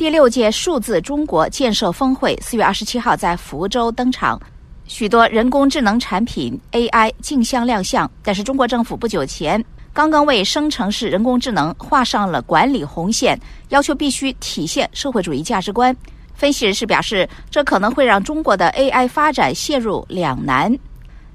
第六届数字中国建设峰会四月二十七号在福州登场，许多人工智能产品 AI 竞相亮相。但是中国政府不久前刚刚为生成式人工智能画上了管理红线，要求必须体现社会主义价值观。分析人士表示，这可能会让中国的 AI 发展陷入两难。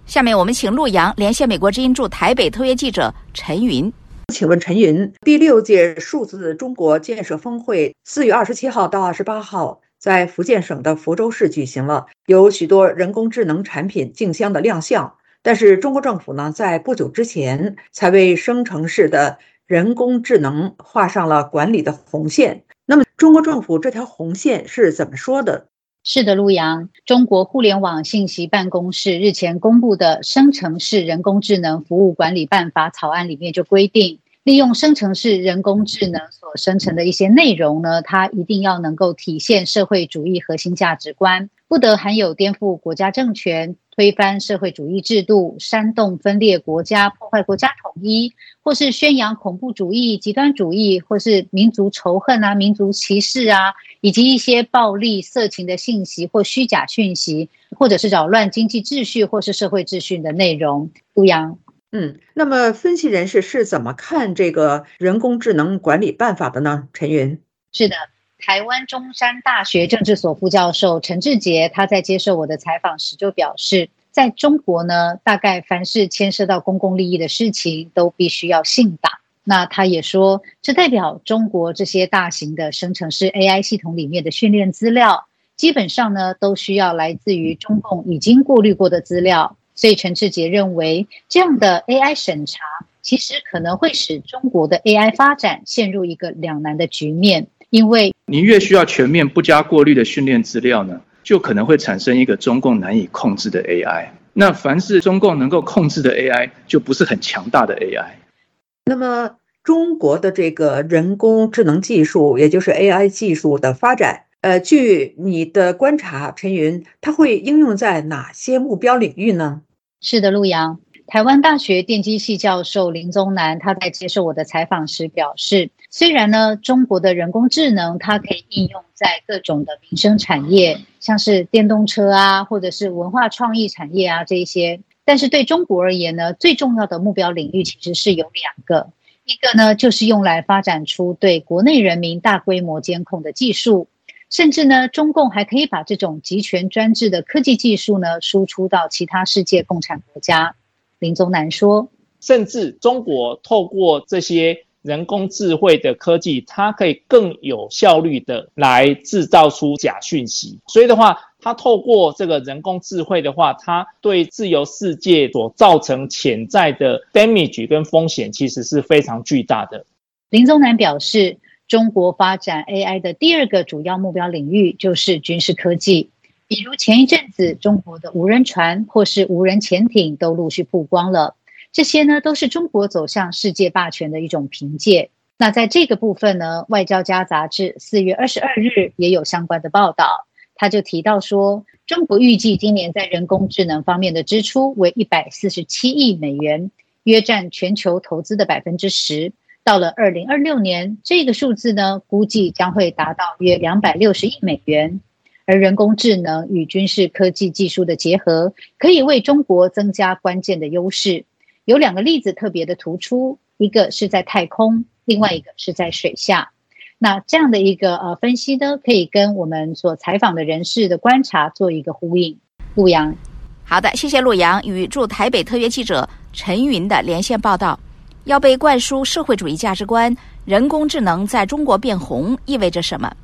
下面我们请陆洋连线美国之音驻台北特约记者陈云。请问陈云，第六届数字中国建设峰会四月二十七号到二十八号在福建省的福州市举行了，有许多人工智能产品竞相的亮相。但是中国政府呢，在不久之前才为生成式的人工智能画上了管理的红线。那么，中国政府这条红线是怎么说的？是的，陆阳，中国互联网信息办公室日前公布的《生成式人工智能服务管理办法》草案里面就规定，利用生成式人工智能所生成的一些内容呢，它一定要能够体现社会主义核心价值观，不得含有颠覆国家政权。推翻社会主义制度、煽动分裂国家、破坏国家统一，或是宣扬恐怖主义、极端主义，或是民族仇恨啊、民族歧视啊，以及一些暴力、色情的信息或虚假讯息，或者是扰乱经济秩序或是社会秩序的内容。陆阳，嗯，那么分析人士是怎么看这个人工智能管理办法的呢？陈云，是的。台湾中山大学政治所副教授陈志杰，他在接受我的采访时就表示，在中国呢，大概凡是牵涉到公共利益的事情，都必须要信党。那他也说，这代表中国这些大型的生成式 AI 系统里面的训练资料，基本上呢，都需要来自于中共已经过滤过的资料。所以陈志杰认为，这样的 AI 审查，其实可能会使中国的 AI 发展陷入一个两难的局面。因为你越需要全面不加过滤的训练资料呢，就可能会产生一个中共难以控制的 AI。那凡是中共能够控制的 AI，就不是很强大的 AI。那么中国的这个人工智能技术，也就是 AI 技术的发展，呃，据你的观察，陈云，它会应用在哪些目标领域呢？是的，陆阳。台湾大学电机系教授林宗南他在接受我的采访时表示，虽然呢，中国的人工智能它可以应用在各种的民生产业，像是电动车啊，或者是文化创意产业啊这一些，但是对中国而言呢，最重要的目标领域其实是有两个，一个呢就是用来发展出对国内人民大规模监控的技术，甚至呢，中共还可以把这种集权专制的科技技术呢输出到其他世界共产国家。林宗南说：“甚至中国透过这些人工智慧的科技，它可以更有效率的来制造出假讯息。所以的话，它透过这个人工智慧的话，它对自由世界所造成潜在的 damage 跟风险，其实是非常巨大的。”林宗南表示，中国发展 AI 的第二个主要目标领域就是军事科技。比如前一阵子，中国的无人船或是无人潜艇都陆续曝光了，这些呢都是中国走向世界霸权的一种凭借。那在这个部分呢，《外交家》杂志四月二十二日也有相关的报道，他就提到说，中国预计今年在人工智能方面的支出为一百四十七亿美元，约占全球投资的百分之十。到了二零二六年，这个数字呢估计将会达到约两百六十亿美元。而人工智能与军事科技技术的结合，可以为中国增加关键的优势。有两个例子特别的突出，一个是在太空，另外一个是在水下。那这样的一个呃分析呢，可以跟我们所采访的人士的观察做一个呼应。陆阳，好的，谢谢陆阳与驻台北特约记者陈云的连线报道。要被灌输社会主义价值观，人工智能在中国变红意味着什么？